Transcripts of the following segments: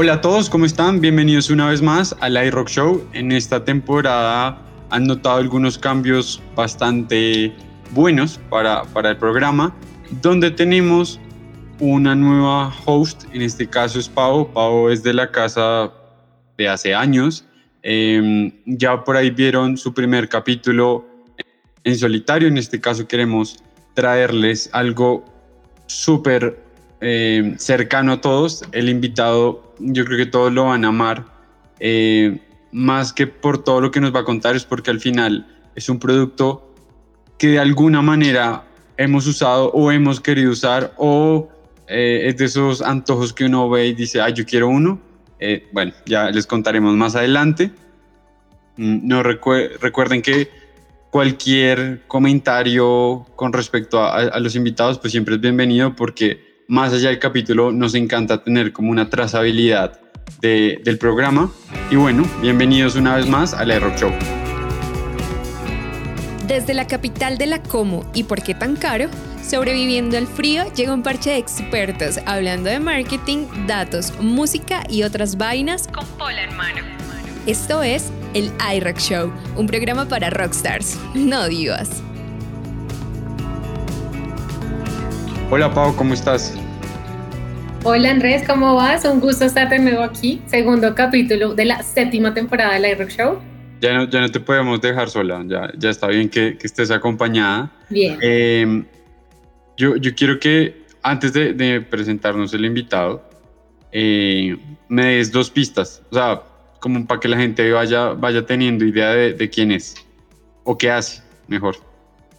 Hola a todos, ¿cómo están? Bienvenidos una vez más al iRock Show. En esta temporada han notado algunos cambios bastante buenos para, para el programa, donde tenemos una nueva host, en este caso es Pau. Pau es de la casa de hace años. Em, ya por ahí vieron su primer capítulo en solitario, en este caso queremos traerles algo súper eh, cercano a todos. El invitado, yo creo que todos lo van a amar, eh, más que por todo lo que nos va a contar, es porque al final es un producto que de alguna manera hemos usado o hemos querido usar o eh, es de esos antojos que uno ve y dice, ah, yo quiero uno. bueno, ya les contaremos más adelante. Mm, no recuerden que cualquier comentario con respecto a, los invitados, pues siempre es bienvenido porque más allá del capítulo nos encanta tener como una trazabilidad del programa. Y bueno, bienvenidos una vez más a la Rock Show. Desde la capital de la Como y por qué tan caro, sobreviviendo al frío, llega un parche de expertos hablando de marketing, datos, música y otras vainas con pola en mano. Esto es el iRock Show, un programa para rockstars, no divas. Hola Pau, ¿cómo estás? Hola Andrés, ¿cómo vas? Un gusto estar de nuevo aquí, segundo capítulo de la séptima temporada del iRock Show. Ya no, ya no te podemos dejar sola, ya, ya está bien que, que estés acompañada. Bien. Em, yo, yo quiero que antes de, de presentarnos el invitado, eh, me des dos pistas. O sea, como para que la gente vaya, vaya teniendo idea de, quién es o qué hace mejor.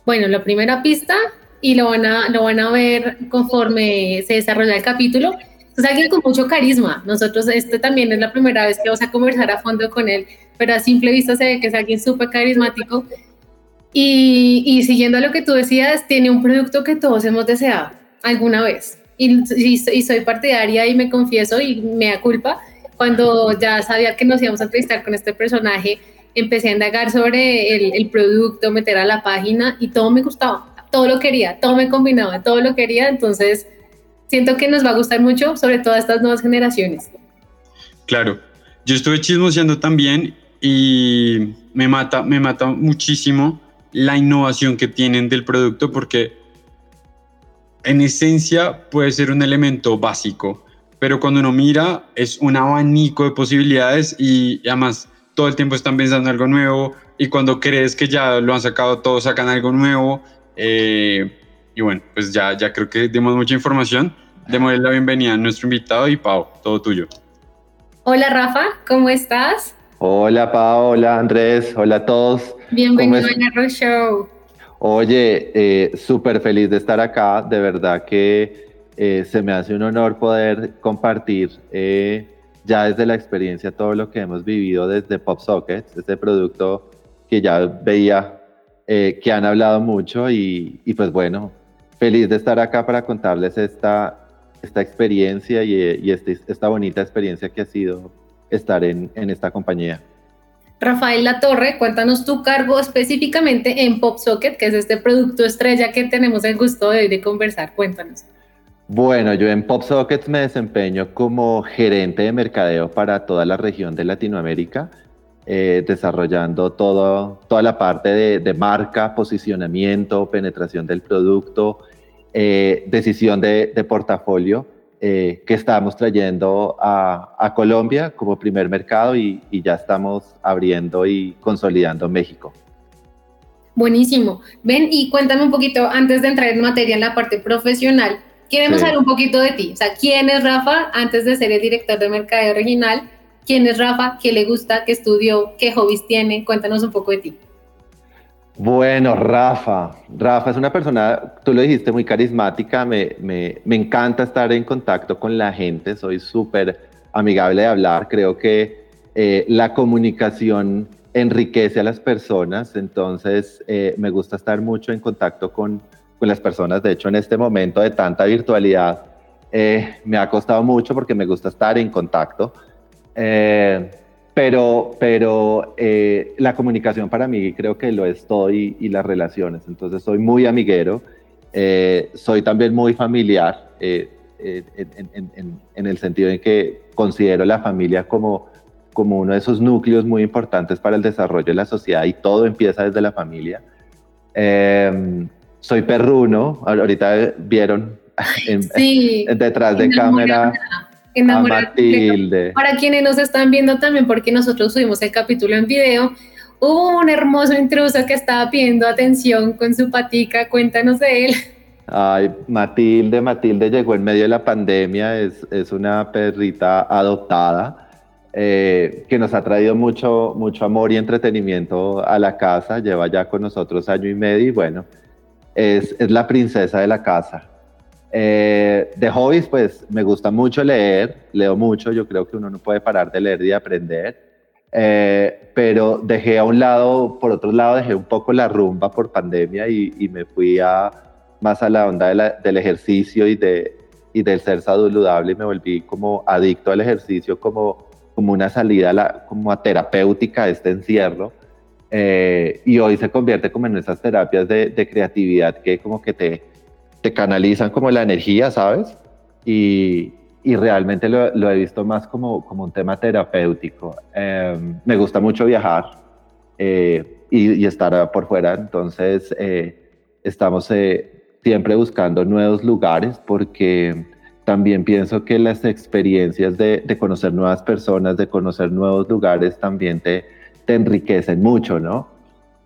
Bueno, la primera pista, y lo van a, lo van a ver conforme se desarrolla el capítulo, es alguien con mucho carisma. Nosotros, este también es la primera vez que vamos a conversar a fondo con él, pero a simple vista se ve que es alguien súper carismático. Y, y, siguiendo lo que tú decías, tiene un producto que todos hemos deseado alguna vez. Y, y, y soy partidaria y me confieso y me da culpa cuando ya sabía que nos íbamos a entrevistar con este personaje, empecé a indagar sobre el, producto, meter a la página y todo me gustaba, todo lo quería, todo me combinaba, todo lo quería, entonces siento que nos va a gustar mucho, sobre todo a estas nuevas generaciones. Claro, yo estuve chismoseando también y me mata, me mata muchísimo la innovación que tienen del producto porque en esencia puede ser un elemento básico, pero cuando uno mira es un abanico de posibilidades y, además todo el tiempo están pensando algo nuevo y cuando crees que ya lo han sacado todo, sacan algo nuevo. Eh, y bueno, pues ya, ya creo que dimos mucha información. Démosle la bienvenida a nuestro invitado y Pau, todo tuyo. Hola Rafa, ¿cómo estás? Hola Pau, hola Andrés, hola a todos. Bienvenido a Narrow Show. Oye, eh, súper feliz de estar acá, de verdad que eh, se me hace un honor poder compartir eh, ya desde la experiencia todo lo que hemos vivido desde PopSockets, este producto que ya veía eh, que han hablado mucho y, pues bueno, feliz de estar acá para contarles esta, esta experiencia y, este, esta bonita experiencia que ha sido estar en, en esta compañía. Rafael Latorre, cuéntanos tu cargo específicamente en PopSocket, que es este producto estrella que tenemos el gusto de, de conversar. Cuéntanos. Bueno, yo en PopSockets me desempeño como gerente de mercadeo para toda la región de Latinoamérica, eh, desarrollando todo, toda la parte de, marca, posicionamiento, penetración del producto, eh, decisión de, portafolio eh, que estamos trayendo a, Colombia como primer mercado y, y ya estamos abriendo y consolidando México. Buenísimo. Ven y cuéntame un poquito antes de entrar en materia en la parte profesional Queremos saber un poquito de ti. O sea, ¿quién es Rafa antes de ser el director de mercadeo regional? ¿Quién es Rafa? ¿Qué le gusta? ¿Qué estudió? ¿Qué hobbies tiene? Cuéntanos un poco de ti. Bueno, Rafa. Rafa es una persona, tú lo dijiste, muy carismática. Me, me, me encanta estar en contacto con la gente. Soy súper amigable de hablar. Creo que eh, la comunicación enriquece a las personas. Entonces, eh, me gusta estar mucho en contacto con con las personas. De hecho, en este momento de tanta virtualidad, eh, me ha costado mucho porque me gusta estar en contacto. Eh, pero pero eh, la comunicación para mí creo que lo es todo y, las relaciones. Entonces soy muy amiguero, soy también muy familiar. en, el sentido en que considero la familia como, como uno de esos núcleos muy importantes para el desarrollo de la sociedad y todo empieza desde la familia. Em, soy perruno, ahorita vieron detrás de cámara a Matilde. Para quienes nos están viendo también, porque nosotros subimos el capítulo en video, hubo un hermoso intruso que estaba pidiendo atención con su patica, cuéntanos de él. Ay, Matilde, Matilde llegó en medio de la pandemia, es, es una perrita adoptada eh, que nos ha traído mucho, mucho amor y entretenimiento a la casa, lleva ya con nosotros año y medio y bueno, es, es la princesa de la casa. Eh, de hobbies, pues me gusta mucho leer, leo mucho, yo creo que uno no puede parar de leer y de aprender. Eh, pero dejé a un lado, por otro lado, dejé un poco la rumba por pandemia y, me fui a, más a la onda del ejercicio y, de, y del ser saludable y me volví como adicto al ejercicio como, como una salida como terapéutica a este encierro. Eh, y hoy se convierte como en esas terapias de, de, creatividad que como que te, te canalizan como la energía, ¿sabes? Y, y realmente lo, lo, he visto más como, como un tema terapéutico. Eh, me gusta mucho viajar eh, y, y, estar por fuera, entonces eh, estamos siempre buscando nuevos lugares porque también pienso que las experiencias de, de, conocer nuevas personas, de conocer nuevos lugares, también te, te enriquecen mucho, ¿no?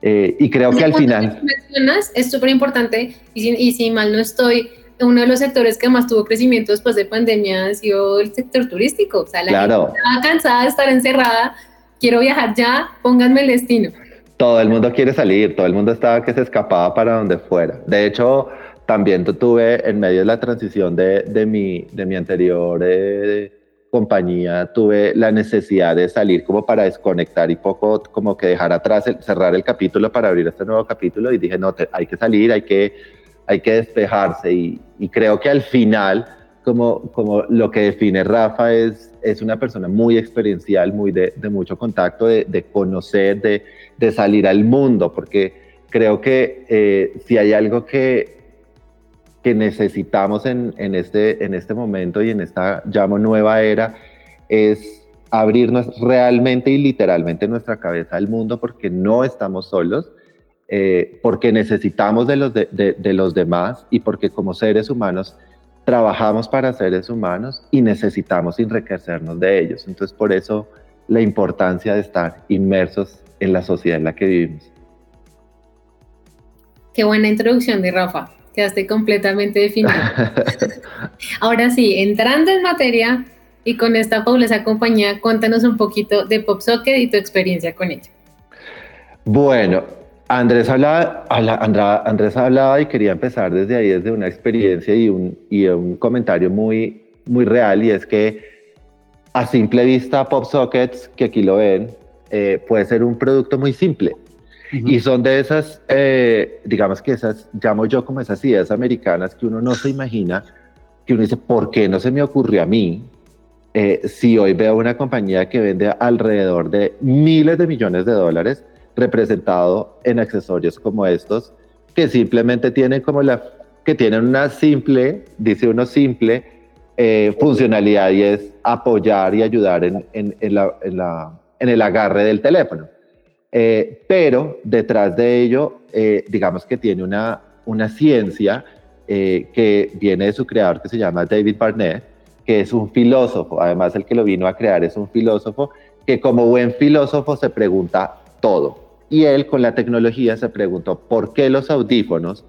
Eh, y creo que al final... Mencionas, es súper importante, y si, y si mal no estoy, uno de los sectores que más tuvo crecimiento después de pandemia ha sido el sector turístico. O sea, la claro. gente estaba cansada de estar encerrada, quiero viajar ya, pónganme el destino. Todo el mundo quiere salir, todo el mundo estaba que se escapaba para donde fuera. De hecho, también tuve en medio de la transición de, de, mi, de mi anterior eh, compañía, tuve la necesidad de salir como para desconectar y poco como que dejar atrás, el, cerrar el capítulo para abrir este nuevo capítulo y dije, no, te, hay que salir, hay que, hay que despejarse y, y, creo que al final, como, como lo que define Rafa es, es una persona muy experiencial, muy de, de mucho contacto, de, de conocer, de, de, salir al mundo, porque creo que eh, si hay algo que que necesitamos en, en, este, en este momento y en esta, llamo, nueva era, es abrirnos realmente y literalmente nuestra cabeza al mundo porque no estamos solos, eh, porque necesitamos de los, de, de, los demás y porque como seres humanos trabajamos para seres humanos y necesitamos enriquecernos de ellos. Entonces, por eso la importancia de estar inmersos en la sociedad en la que vivimos. Qué buena introducción de Rafa. Quedaste completamente definido. Ahora sí, entrando en materia y con esta fabulosa compañía, cuéntanos un poquito de PopSocket y tu experiencia con ella. Bueno, Andrés hablaba, Andrés hablaba y quería empezar desde ahí, desde una experiencia y un, y un comentario muy, muy real, y es que a simple vista PopSockets, que aquí lo ven, eh, puede ser un producto muy simple. Y son de esas, eh, digamos que esas, llamo yo como esas ideas americanas que uno no se imagina, que uno dice, ¿por qué no se me ocurrió a mí? Eh, si hoy veo una compañía que vende alrededor de miles de millones de dólares representado en accesorios como estos, que simplemente tienen como la, que tienen una simple, dice uno simple, eh, funcionalidad y es apoyar y ayudar en, en, en, la, la, en el agarre del teléfono. Eh, pero detrás de ello, eh, digamos que tiene una, una ciencia eh, que viene de su creador que se llama David Barnett, que es un filósofo, además el que lo vino a crear es un filósofo que como buen filósofo se pregunta todo. Y él con la tecnología se preguntó por qué los audífonos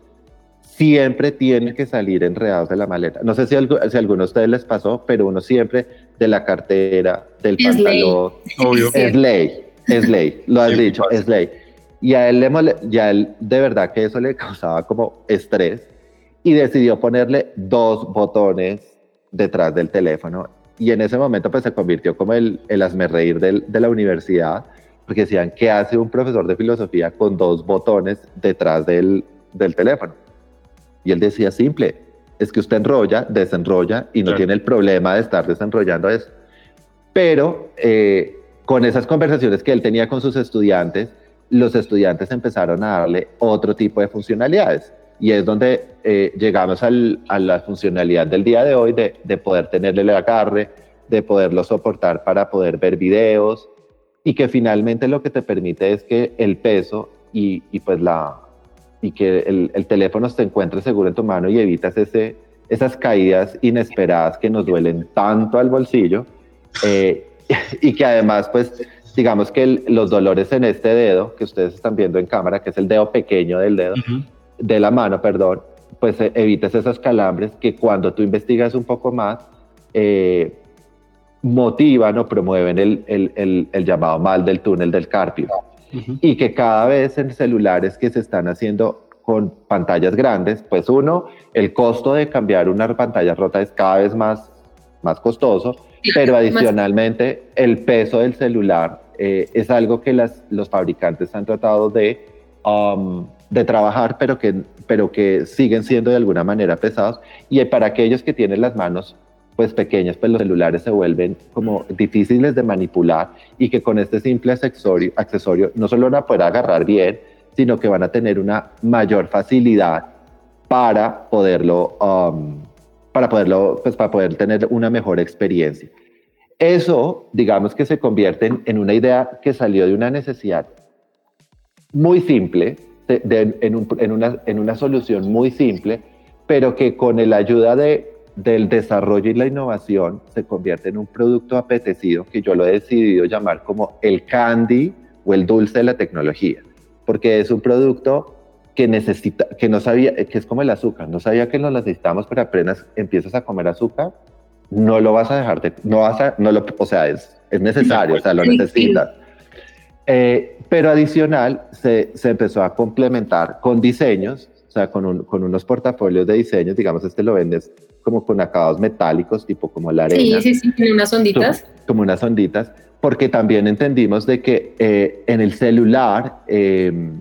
siempre tienen que salir enredados de la maleta. No sé si, algo, si a alguno de ustedes les pasó, pero uno siempre de la cartera, del es pantalón, ley. Obvio. es ley. Es ley, lo has dicho, es ley. Y a él, le mole, ya él de verdad que eso le causaba como estrés y decidió ponerle dos botones detrás del teléfono. Y en ese momento pues se convirtió como el, el asmerreír del, de la universidad, porque decían, ¿qué hace un profesor de filosofía con dos botones detrás del, del teléfono? Y él decía, simple, es que usted enrolla, desenrolla y no claro. tiene el problema de estar desenrollando eso. Pero eh, con esas conversaciones que él tenía con sus estudiantes, los estudiantes empezaron a darle otro tipo de funcionalidades. y es donde eh, llegamos al, a la funcionalidad del día de hoy de, de poder tenerle el agarre, de poderlo soportar para poder ver videos y que finalmente lo que te permite es que el peso y, y pues la y que el, el, teléfono se encuentre seguro en tu mano y evitas ese, esas caídas inesperadas que nos duelen tanto al bolsillo eh, y que además pues digamos que los dolores en este dedo que ustedes están viendo en cámara, que es el dedo pequeño del dedo, de la mano, perdón, pues eh, evitas esos calambres que cuando tú investigas un poco más, eh, motivan o promueven el, el, el, llamado mal del túnel del carpio. Y que cada vez en celulares que se están haciendo con pantallas grandes, pues uno, el costo de cambiar una pantalla rota es cada vez más, más costoso, pero adicionalmente el peso del celular eh, es algo que las, los fabricantes han tratado de, um, de trabajar, pero que, pero que siguen siendo de alguna manera pesados. Y para aquellos que tienen las manos pues pequeñas, pues los celulares se vuelven como difíciles de manipular y que con este simple accesorio, accesorio no solo van a poder agarrar bien, sino que van a tener una mayor facilidad para poderlo, um, para poderlo, pues para poder tener una mejor experiencia. Eso, digamos que se convierte en, una idea que salió de una necesidad muy simple, en, una, en una solución muy simple, pero que con la ayuda de del desarrollo y la innovación se convierte en un producto apetecido que yo lo he decidido llamar como el candy o el dulce de la tecnología, porque es un producto que necesita, que no sabía, que es como el azúcar, no sabía que lo necesitamos, pero apenas empiezas a comer azúcar, no lo vas a dejar de, no vas a, no lo, o sea, es, es necesario, o sea, lo necesitas. Eh, pero adicional, se, se empezó a complementar con diseños, o sea, con, con unos portafolios de diseños, digamos, este lo vendes como con acabados metálicos, tipo como la arena. Sí, sí, sí, como unas onditas. Como, unas onditas, porque también entendimos de que eh, en el celular, em,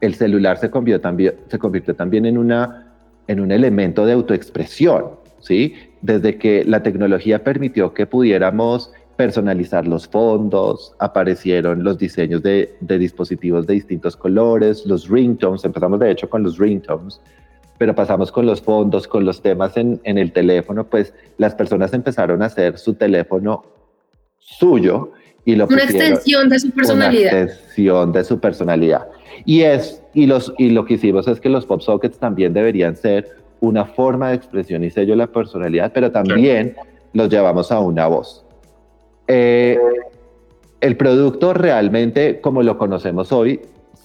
el celular se convirtió también, se convirtió también en, una, en un elemento de autoexpresión, ¿sí? Desde que la tecnología permitió que pudiéramos personalizar los fondos, aparecieron los diseños de, de dispositivos de distintos colores, los ringtones, empezamos de hecho con los ringtones, pero pasamos con los fondos, con los temas en, en el teléfono, pues las personas empezaron a hacer su teléfono suyo y lo una extensión de su personalidad. Una extensión de su personalidad. Y, es, y, los, y lo que hicimos es que los pop sockets también deberían ser una forma de expresión y sello de la personalidad, pero también los llevamos a una voz. Eh, el producto realmente, como lo conocemos hoy,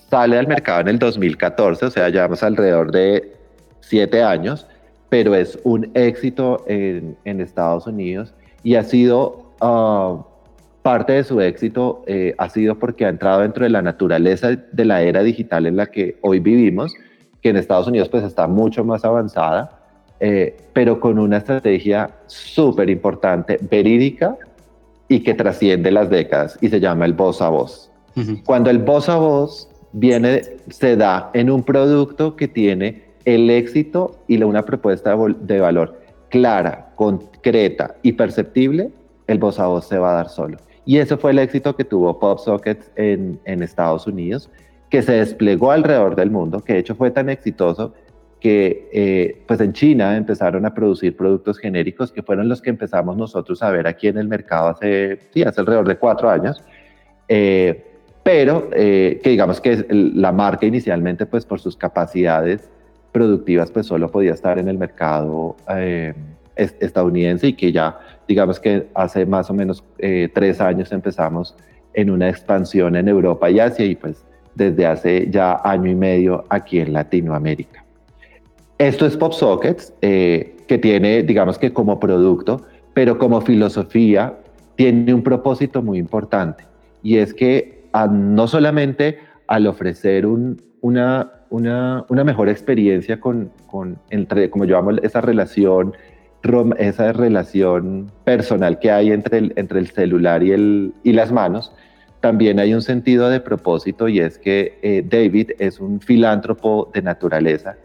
sale al mercado en el 2014, o sea, llevamos alrededor de siete años, pero es un éxito en, en Estados Unidos y ha sido uh, parte de su éxito, eh, ha sido porque ha entrado dentro de la naturaleza de la era digital en la que hoy vivimos, que en Estados Unidos pues está mucho más avanzada, eh, pero con una estrategia súper importante, verídica y que trasciende las décadas y se llama el voz a voz. Cuando el voz a voz viene, se da en un producto que tiene el éxito y una propuesta de valor clara, concreta y perceptible, el voz a voz se va a dar solo. Y eso fue el éxito que tuvo PopSockets en, Estados Unidos, que se desplegó alrededor del mundo, que de hecho fue tan exitoso que eh, pues en China empezaron a producir productos genéricos que fueron los que empezamos nosotros a ver aquí en el mercado hace, sí, hace alrededor de cuatro años. Eh, pero eh, que digamos que la marca inicialmente pues por sus capacidades productivas, pues solo podía estar en el mercado eh, estadounidense y que ya, digamos que hace más o menos eh, tres años empezamos en una expansión en Europa y Asia y pues desde hace ya año y medio aquí en Latinoamérica. Esto es PopSockets, eh, que tiene, digamos que como producto, pero como filosofía, tiene un propósito muy importante y es que no solamente al ofrecer un, una, una, una mejor experiencia con, con, entre, como yo llamo, esa relación, esa relación personal que hay entre el, entre el celular y, el, y las manos, también hay un sentido de propósito y es que eh, David es un filántropo de naturaleza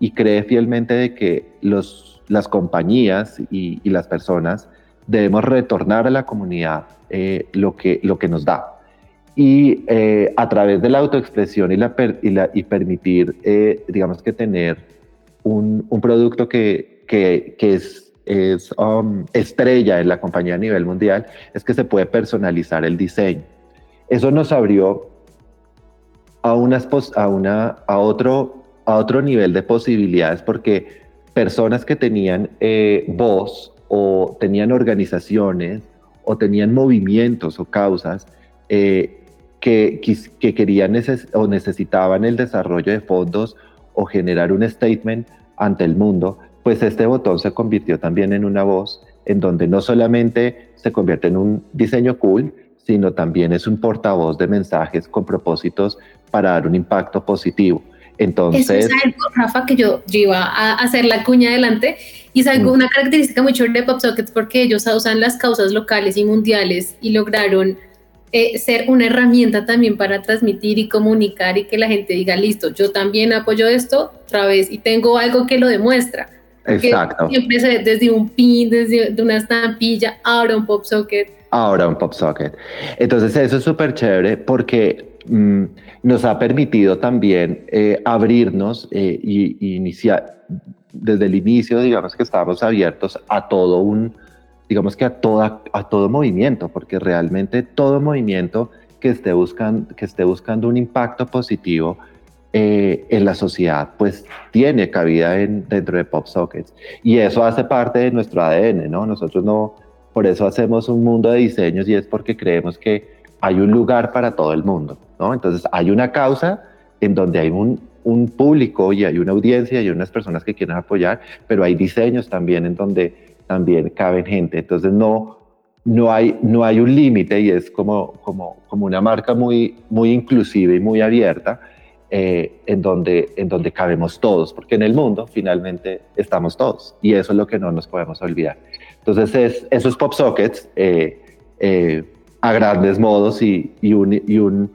y cree fielmente de que los, las compañías y, y las personas debemos retornar a la comunidad eh, lo, que, lo que nos da. y eh, a través de la autoexpresión y, la, y, permitir, eh, digamos que tener un, un producto que, que, que, es, es um, estrella en la compañía a nivel mundial, es que se puede personalizar el diseño. Eso nos abrió a, una, a, otro, a otro nivel de posibilidades porque personas que tenían eh, voz o tenían organizaciones o tenían movimientos o causas eh, que, que, querían o necesitaban el desarrollo de fondos o generar un statement ante el mundo, pues este botón se convirtió también en una voz en donde no solamente se convierte en un diseño cool, sino también es un portavoz de mensajes con propósitos para dar un impacto positivo. Entonces, Eso es algo, Rafa, que yo, iba a hacer la cuña adelante y es algo, mm. una característica muy chévere de PopSockets porque ellos usan las causas locales y mundiales y lograron eh, ser una herramienta también para transmitir y comunicar y que la gente diga, listo, yo también apoyo esto otra vez y tengo algo que lo demuestra. Exacto. Siempre se, desde un pin, desde una estampilla, ahora un PopSocket. Ahora un PopSocket. Entonces eso es súper chévere porque mm, nos ha permitido también eh, abrirnos eh, y, iniciar, desde el inicio, digamos que estábamos abiertos a todo un, digamos que a, toda, a todo movimiento, porque realmente todo movimiento que esté buscando, que esté buscando un impacto positivo eh, en la sociedad, pues tiene cabida en, dentro de PopSockets. Y eso hace parte de nuestro ADN, ¿no? Nosotros no, por eso hacemos un mundo de diseños y es porque creemos que hay un lugar para todo el mundo, ¿no? Entonces hay una causa en donde hay un, un público y hay una audiencia y hay unas personas que quieren apoyar, pero hay diseños también en donde también caben gente. Entonces no, no, hay, no hay un límite y es como, como, como una marca muy, muy inclusiva y muy abierta eh, en, donde, en donde cabemos todos, porque en el mundo finalmente estamos todos y eso es lo que no nos podemos olvidar. Entonces es, esos pop sockets eh, eh, a grandes modos y, y, un, y, un,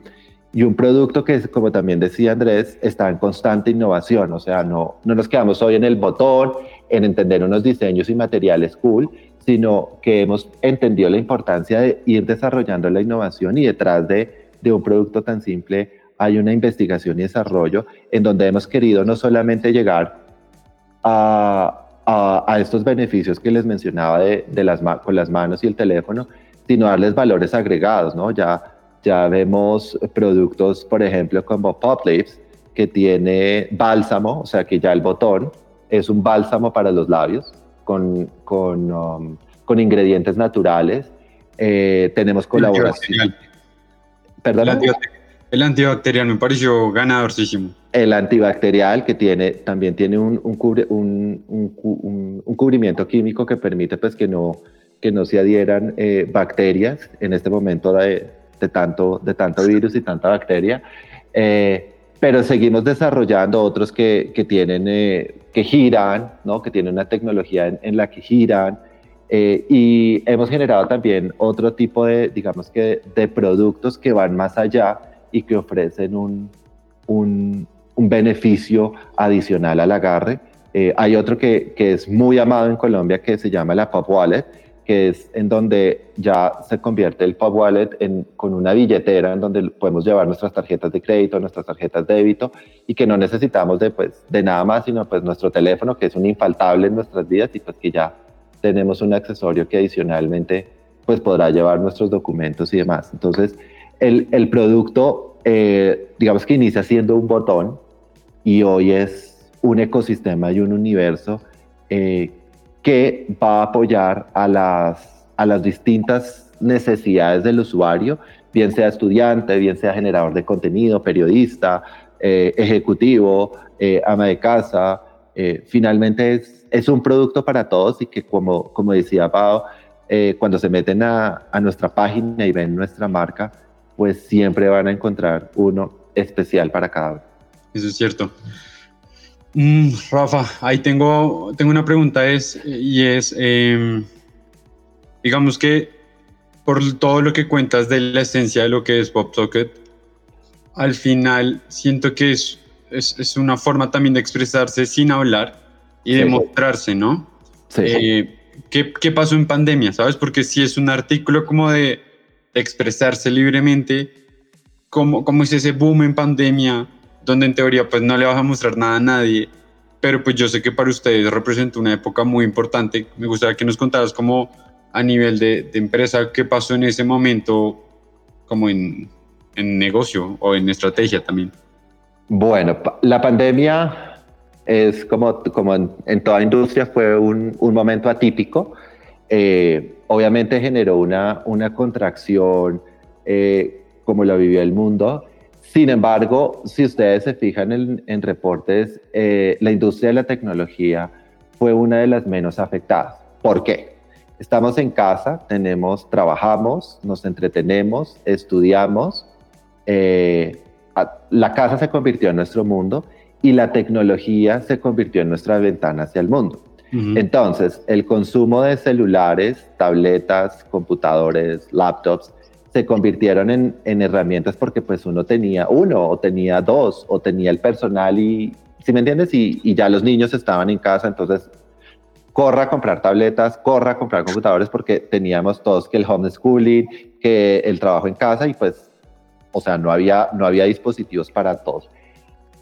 y un producto que, como también decía Andrés, está en constante innovación, o sea, no, no nos quedamos hoy en el botón, en entender unos diseños y materiales cool, sino que hemos entendido la importancia de ir desarrollando la innovación y detrás de, de un producto tan simple hay una investigación y desarrollo en donde hemos querido no solamente llegar a, a, estos beneficios que les mencionaba de, de, las, con las manos y el teléfono, sino darles valores agregados, ¿no? Ya, ya vemos productos, por ejemplo, como Pop Lips, que tiene bálsamo, o sea que ya el botón es un bálsamo para los labios con, con, um, con ingredientes naturales. Eh, tenemos colaboración. Perdón. El antibacterial me pareció ganadorcísimo. El antibacterial que tiene, también tiene un, un, cubre, un, un, cubrimiento químico que permite pues, que, no, que no se adhieran eh, bacterias en este momento de, de, tanto, de tanto virus y tanta bacteria. Eh, pero seguimos desarrollando otros que, que tienen, eh, que giran, ¿no? que tienen una tecnología en, la que giran. Eh, y hemos generado también otro tipo de, digamos que, de productos que van más allá y que ofrecen un, un, un beneficio adicional al agarre. Eh, hay otro que, que, es muy amado en Colombia que se llama la Pop Wallet, que es en donde ya se convierte el Pop Wallet en, con una billetera en donde podemos llevar nuestras tarjetas de crédito, nuestras tarjetas de débito y que no necesitamos de, pues, de nada más, sino pues nuestro teléfono, que es un infaltable en nuestras vidas y pues que ya tenemos un accesorio que adicionalmente pues podrá llevar nuestros documentos y demás. Entonces, el, el producto, eh, digamos que inicia siendo un botón y hoy es un ecosistema y un universo eh, que va a apoyar a las, a las distintas necesidades del usuario, bien sea estudiante, bien sea generador de contenido, periodista, eh, ejecutivo, eh, ama de casa. Eh, finalmente es, es, un producto para todos y que como, como decía Pau, cuando se meten a, a nuestra página y ven nuestra marca, pues siempre van a encontrar uno especial para cada uno. Eso es cierto. Mm, Rafa, ahí tengo, tengo una pregunta es, y es, em, digamos que por todo lo que cuentas de la esencia de lo que es PopSocket, al final siento que es, es, es una forma también de expresarse sin hablar y de mostrarse, ¿no? Sí. Eh, ¿qué, ¿qué, pasó en pandemia, sabes? Porque si es un artículo como de expresarse libremente, cómo, cómo es ese boom en pandemia, donde en teoría pues no le vas a mostrar nada a nadie, pero pues yo sé que para ustedes representa una época muy importante. Me gustaría que nos contaras como a nivel de, de empresa qué pasó en ese momento, como en, en negocio o en estrategia también. Bueno, la pandemia es como, como en, toda industria fue un, un momento atípico. Eh, obviamente generó una, una contracción eh, como lo vivió el mundo. Sin embargo, si ustedes se fijan en, en reportes, eh, la industria de la tecnología fue una de las menos afectadas. ¿Por qué? Estamos en casa, tenemos, trabajamos, nos entretenemos, estudiamos. la casa se convirtió en nuestro mundo y la tecnología se convirtió en nuestra ventana hacia el mundo. Entonces, el consumo de celulares, tabletas, computadores, laptops, se convirtieron en, herramientas porque pues uno tenía uno o tenía dos o tenía el personal y, si me entiendes, y, y, ya los niños estaban en casa, entonces corra a comprar tabletas, corra a comprar computadores porque teníamos todos que el homeschooling, que el trabajo en casa y pues, o sea, no había, no había dispositivos para todos.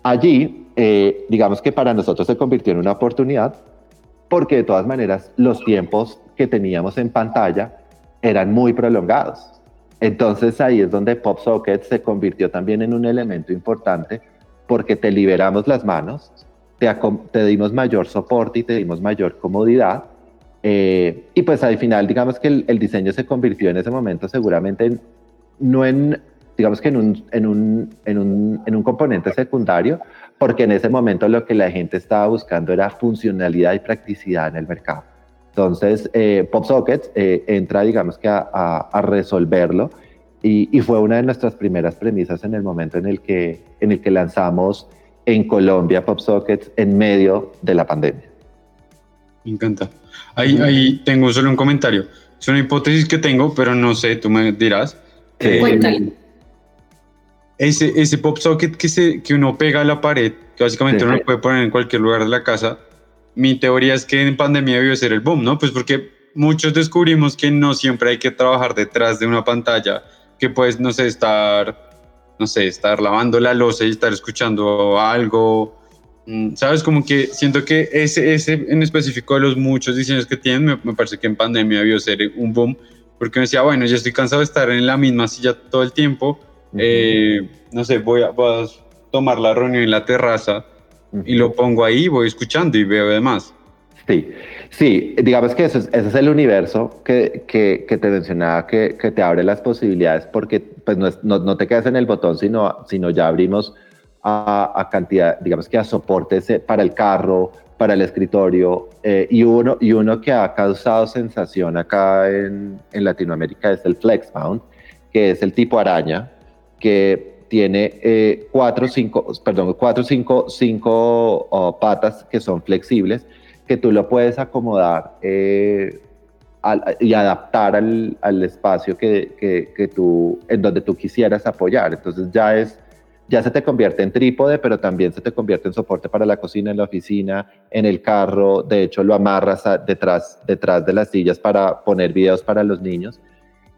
Allí, eh, digamos que para nosotros se convirtió en una oportunidad porque de todas maneras los tiempos que teníamos en pantalla eran muy prolongados. Entonces ahí es donde PopSocket se convirtió también en un elemento importante porque te liberamos las manos, te, dimos mayor soporte y te dimos mayor comodidad. Eh, y pues al final, digamos que el, diseño se convirtió en ese momento seguramente no en digamos que en un, en un, en un, en un componente secundario, porque en ese momento lo que la gente estaba buscando era funcionalidad y practicidad en el mercado. Entonces, eh, PopSockets eh, entra, digamos que a, a, resolverlo y, y, fue una de nuestras primeras premisas en el momento en el que, en el que lanzamos en Colombia PopSockets en medio de la pandemia. Me encanta. Ahí, ahí tengo solo un comentario. Es una hipótesis que tengo, pero no sé, tú me dirás. Eh, ese, ese pop socket que, se, que uno pega a la pared, que básicamente uno lo puede poner en cualquier lugar de la casa, mi teoría es que en pandemia debió ser el boom, ¿no? Pues porque muchos descubrimos que no siempre hay que trabajar detrás de una pantalla, que puedes, no sé, estar, no sé, estar lavando la losa y estar escuchando algo, mm, ¿sabes? Como que siento que ese, ese en específico de los muchos diseños que tienen, me, me parece que en pandemia debió ser un boom, porque me decía, bueno, yo estoy cansado de estar en la misma silla todo el tiempo, eh, no sé, voy a, tomar la reunión en la terraza y lo pongo ahí, voy escuchando y veo demás. Sí, sí, digamos que ese es el universo que, que, que te mencionaba, que, que, te abre las posibilidades, porque pues no, no, te quedas en el botón, sino, sino ya abrimos a, a, cantidad, digamos que a soportes eh, para el carro, para el escritorio, eh, y, uno, y uno que ha causado sensación acá en, en Latinoamérica es el FlexMount, que es el tipo araña, que tiene eh, cuatro, cinco, perdón, cuatro, cinco, cinco oh, patas que son flexibles, que tú lo puedes acomodar eh, y adaptar al, al espacio que, que, que, tú, en donde tú quisieras apoyar. Entonces ya es, ya se te convierte en trípode, pero también se te convierte en soporte para la cocina, en la oficina, en el carro. De hecho, lo amarras detrás, detrás de las sillas para poner videos para los niños.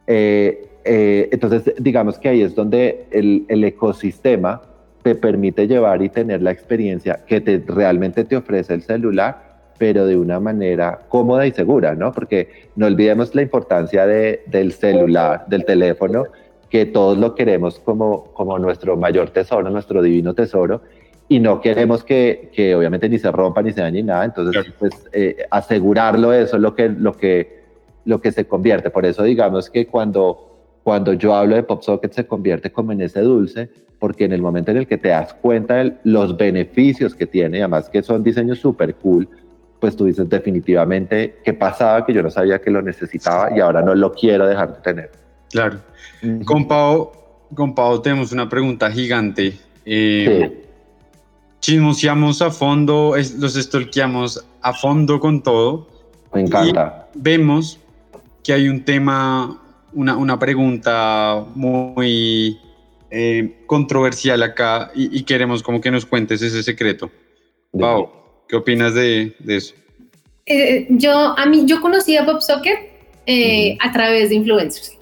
Eh, eh, entonces, digamos que ahí es donde el, el, ecosistema te permite llevar y tener la experiencia que te, realmente te ofrece el celular, pero de una manera cómoda y segura, ¿no? Porque no olvidemos la importancia de, del celular, del teléfono, que todos lo queremos como, como nuestro mayor tesoro, nuestro divino tesoro, y no queremos que, que obviamente ni se rompa ni se dañe nada, entonces pues eh, asegurarlo eso es lo que, lo, que, lo que se convierte. Por eso digamos que cuando cuando yo hablo de PopSocket se convierte como en ese dulce, porque en el momento en el que te das cuenta de los beneficios que tiene, además que son diseños súper cool, pues tú dices definitivamente qué pasaba que yo no sabía que lo necesitaba y ahora no lo quiero dejar de tener. Claro. Con, Pau, con Pau tenemos una pregunta gigante. Eh, Chismoseamos a fondo, los stalkeamos a fondo con todo. Me encanta. vemos que hay un tema una, una pregunta muy eh, controversial acá y, queremos como que nos cuentes ese secreto. Pau, ¿qué opinas de, de eso? Eh, yo, a mí, yo conocí a Bob Soccer eh, a través de influencers.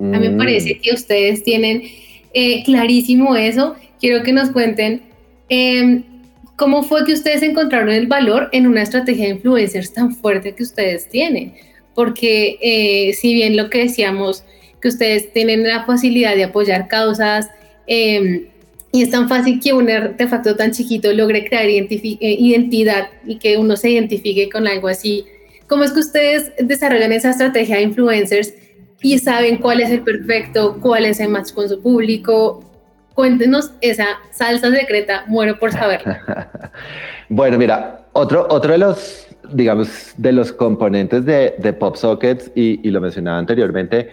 A mí me mm. parece que ustedes tienen eh, clarísimo eso. Quiero que nos cuenten em, cómo fue que ustedes encontraron el valor en una estrategia de influencers tan fuerte que ustedes tienen. Porque eh, si bien lo que decíamos, que ustedes tienen la facilidad de apoyar causas, em, y es tan fácil que un artefacto tan chiquito logre crear eh, identidad y que uno se identifique con algo así. ¿Cómo es que ustedes desarrollan esa estrategia de influencers y saben cuál es el perfecto, cuál es el match con su público? Cuéntenos esa salsa secreta, muero por saber. bueno, mira, otro, otro de los, digamos, de los componentes de, de PopSockets, y, y lo mencionaba anteriormente,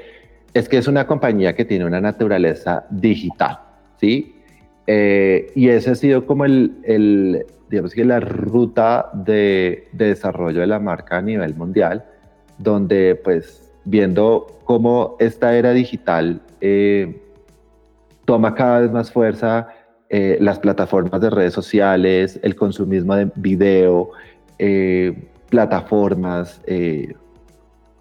es que es una compañía que tiene una naturaleza digital, ¿sí? Eh, y ese ha sido como el, el digamos que la ruta de, de, desarrollo de la marca a nivel mundial, donde pues viendo cómo esta era digital eh, toma cada vez más fuerza eh, las plataformas de redes sociales, el consumismo de video, plataformas,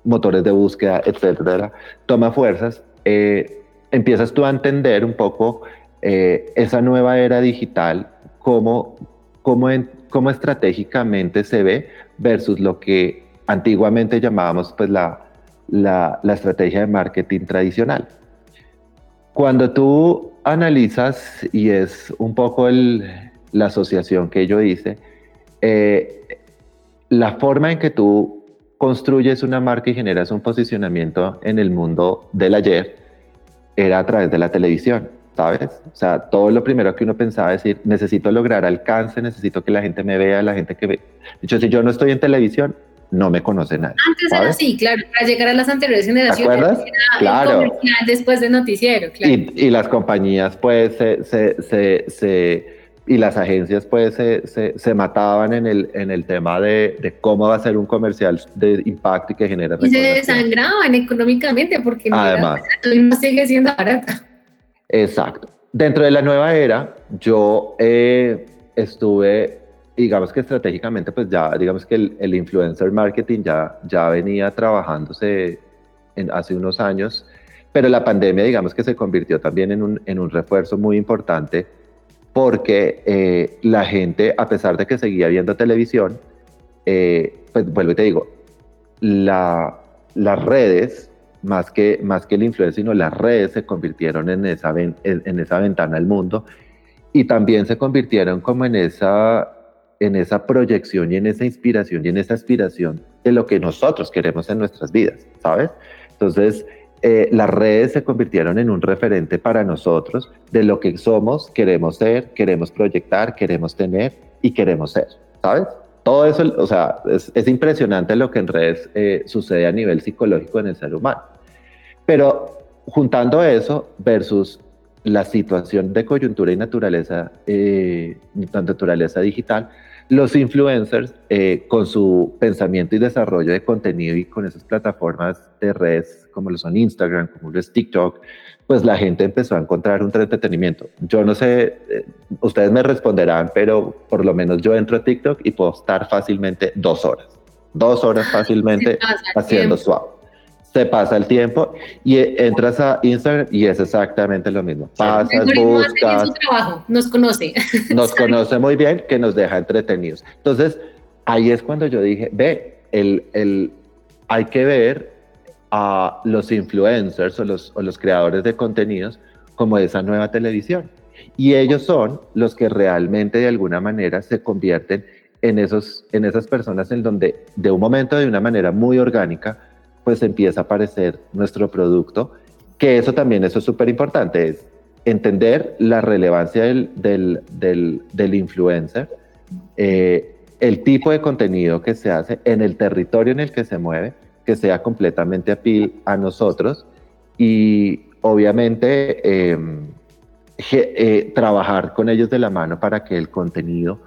motores de búsqueda, etcétera, toma fuerzas, empiezas tú a entender un poco eh, esa nueva era digital, cómo, cómo, cómo estratégicamente se ve versus lo que antiguamente llamábamos pues, la, la, la estrategia de marketing tradicional. Cuando tú analizas, y es un poco el, la asociación que yo hice, eh, la forma en que tú construyes una marca y generas un posicionamiento en el mundo del ayer era a través de la televisión. ¿sabes? O sea, todo lo primero que uno pensaba decir, necesito lograr alcance, necesito que la gente me vea, la gente que ve. De hecho, si yo no estoy en televisión, no me conoce nadie. Antes era así, claro, para llegar a las anteriores generaciones. ¿Te acuerdas? claro. Después de noticiero, claro. Y, y las compañías, pues, se, se, se, se y las agencias pues se, se, se, mataban en el, en el tema de, de, cómo va a ser un comercial de impacto y que genera... Y se desangraban económicamente porque Además, no sigue siendo barata. Exacto. Dentro de la nueva era, yo eh, estuve, digamos que estratégicamente, pues ya, digamos que el, influencer marketing ya, ya venía trabajándose en, hace unos años, pero la pandemia, digamos que se convirtió también en un, en un refuerzo muy importante porque eh, la gente, a pesar de que seguía viendo televisión, eh, pues vuelvo y te digo, la, las redes más que, más que el influencer, sino las redes se convirtieron en esa, en, esa ventana al mundo y también se convirtieron como en esa, en esa proyección y en esa inspiración y en esa aspiración de lo que nosotros queremos en nuestras vidas, ¿sabes? Entonces, eh, las redes se convirtieron en un referente para nosotros de lo que somos, queremos ser, queremos proyectar, queremos tener y queremos ser, ¿sabes? Todo eso, o sea, es, es impresionante lo que en redes eh, sucede a nivel psicológico en el ser humano. Pero juntando eso versus la situación de coyuntura y naturaleza, eh, naturaleza digital, los influencers eh, con su pensamiento y desarrollo de contenido y con esas plataformas de redes como lo son Instagram, como lo es TikTok, pues la gente empezó a encontrar un entretenimiento. Yo no sé, eh, ustedes me responderán, pero por lo menos yo entro a TikTok y puedo estar fácilmente dos horas, dos horas fácilmente haciendo swap se pasa el tiempo y entras a Instagram y es exactamente lo mismo. Pasas, buscas. nos conoce. Nos conoce muy bien, que nos deja entretenidos. Entonces, ahí es cuando yo dije, ve, el, el, hay que ver a los influencers o los, o los creadores de contenidos como esa nueva televisión. Y ellos son los que realmente de alguna manera se convierten en, esos, en esas personas en donde de un momento, de una manera muy orgánica, pues empieza a aparecer nuestro producto, que eso también, eso es súper importante, es entender la relevancia del, del, del, influencer, eh, el tipo de contenido que se hace en el territorio en el que se mueve, que sea completamente apil a nosotros y obviamente em, eh, trabajar con ellos de la mano para que el contenido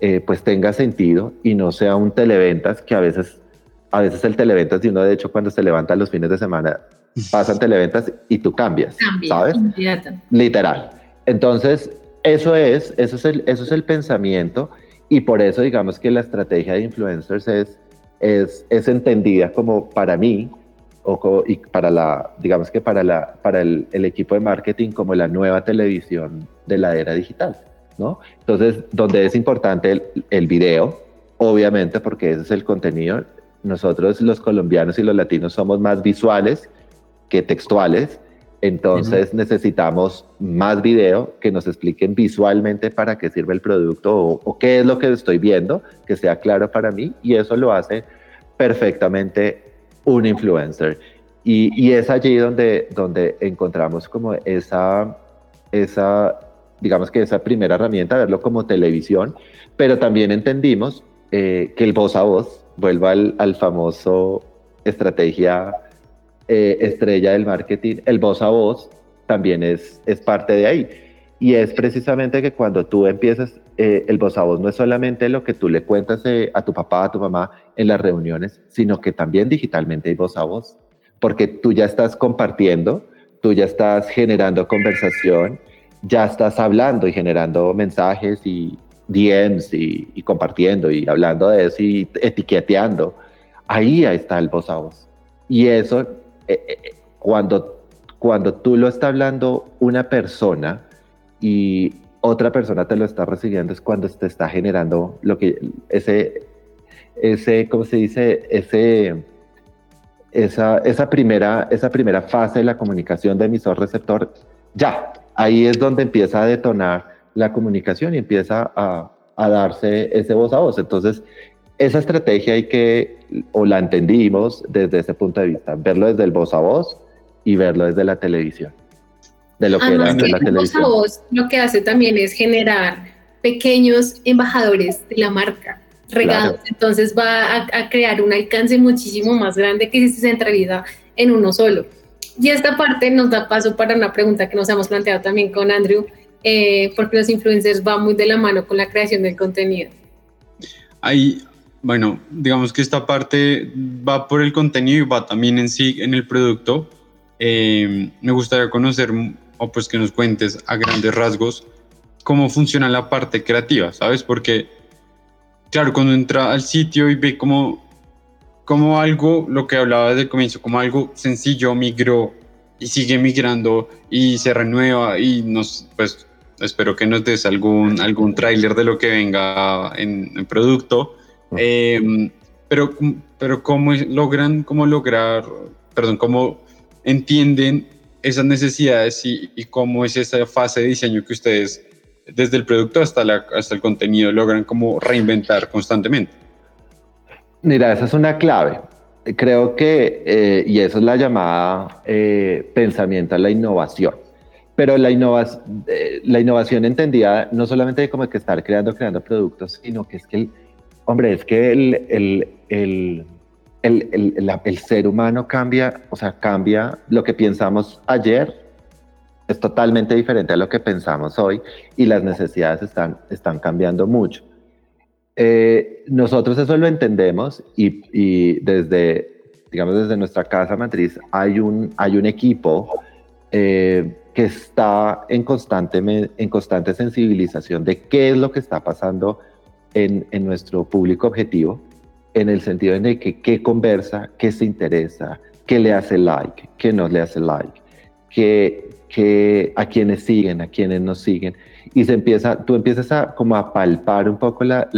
eh, pues tenga sentido y no sea un televentas que a veces a veces el televentas y uno de hecho cuando se levanta los fines de semana pasan televentas y tú cambias, ¿sabes? Literal. Entonces, eso es, eso es el, eso es el pensamiento y por eso digamos que la estrategia de influencers es, es, es entendida como para mí o, y para la, digamos que para, la, para el, el, equipo de marketing como la nueva televisión de la era digital, ¿no? Entonces, donde es importante el, el video, obviamente, porque ese es el contenido, nosotros los colombianos y los latinos somos más visuales que textuales, entonces necesitamos más video que nos expliquen visualmente para qué sirve el producto o, qué es lo que estoy viendo, que sea claro para mí y eso lo hace perfectamente un influencer. Y, es allí donde, donde encontramos como esa, esa, digamos que esa primera herramienta, verlo como televisión, pero también entendimos eh, que el voz a voz, vuelva al, al famoso estrategia eh, estrella del marketing, el voz a voz también es, es parte de ahí. Y es precisamente que cuando tú empiezas, eh, el voz a voz no es solamente lo que tú le cuentas eh, a tu papá, a tu mamá en las reuniones, sino que también digitalmente hay voz a voz, porque tú ya estás compartiendo, tú ya estás generando conversación, ya estás hablando y generando mensajes y DMs y, compartiendo y hablando de eso y etiqueteando. Ahí está el voz a voz. Y eso eh, eh, cuando, cuando tú lo está hablando una persona y otra persona te lo está recibiendo es cuando te está generando lo que ese ese cómo se dice ese esa, esa primera esa primera fase de la comunicación de emisor receptor ya ahí es donde empieza a detonar la comunicación y empieza a, a darse ese voz a voz entonces esa estrategia hay que, o la entendimos desde ese punto de vista, verlo desde el voz a voz y verlo desde la televisión. De lo que era la televisión. Voz a voz lo que hace también es generar pequeños embajadores de la marca regados. Entonces va a, crear un alcance muchísimo más grande que si se centraliza en uno solo. Y esta parte nos da paso para una pregunta que nos hemos planteado también con Andrew, eh, porque los influencers van muy de la mano con la creación del contenido. Hay, bueno, digamos que esta parte va por el contenido y va también en sí, en el producto. Eh, me gustaría conocer, o pues que nos cuentes a grandes rasgos, cómo funciona la parte creativa, ¿sabes? Porque, claro, cuando entra al sitio y ve como, como algo, lo que hablaba desde el comienzo, como algo sencillo migró y sigue migrando y se renueva y nos, pues, espero que nos des algún, algún tráiler de lo que venga en el producto Em, pero, pero ¿cómo logran, cómo lograr, perdón, cómo entienden esas necesidades y, y, cómo es esa fase de diseño que ustedes, desde el producto hasta, la, hasta el contenido, logran como reinventar constantemente? Mira, esa es una clave. Creo que, eh, y eso es la llamada eh, pensamiento a la innovación. Pero la, innovación, eh, la innovación entendida no solamente como que estar creando, creando productos, sino que es que el, Hombre, es que el, el, el, el, ser humano cambia, o sea, cambia lo que pensamos ayer, es totalmente diferente a lo que pensamos hoy y las necesidades están, están cambiando mucho. Eh, nosotros eso lo entendemos y, y, desde, digamos, desde nuestra casa matriz hay un, hay un equipo eh, que está en constante, en constante sensibilización de qué es lo que está pasando en, nuestro público objetivo, en el sentido de que qué conversa, qué se interesa, qué le hace like, qué no le hace like, qué, qué, a quienes siguen, a quienes no siguen. Y se empieza, tú empiezas a como a palpar un poco la,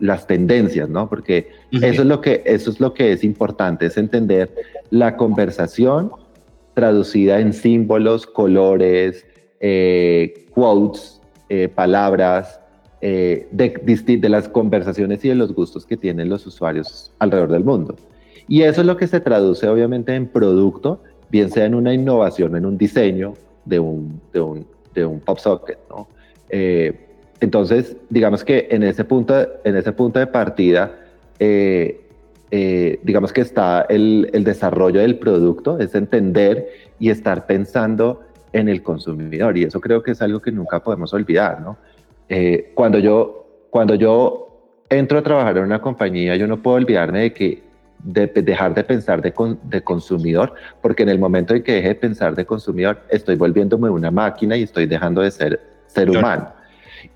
las tendencias, ¿no? Porque eso, es lo que, eso es lo que es importante, es entender la conversación traducida en símbolos, colores, eh, quotes, eh, palabras, eh, de, de, las conversaciones y de los gustos que tienen los usuarios alrededor del mundo. Y eso es lo que se traduce obviamente en producto, bien sea en una innovación, en un diseño de un, de un, de un pop socket. Eh, entonces, digamos que en ese punto, en ese punto de partida, eh, digamos que está el, el desarrollo del producto, es entender y estar pensando en el consumidor. Y eso creo que es algo que nunca podemos olvidar, ¿no? Eh, cuando, yo, cuando yo entro a trabajar en una compañía, yo no puedo olvidarme de que de, dejar de pensar de, de, consumidor, porque en el momento en que deje de pensar de consumidor, estoy volviéndome una máquina y estoy dejando de ser ser humano.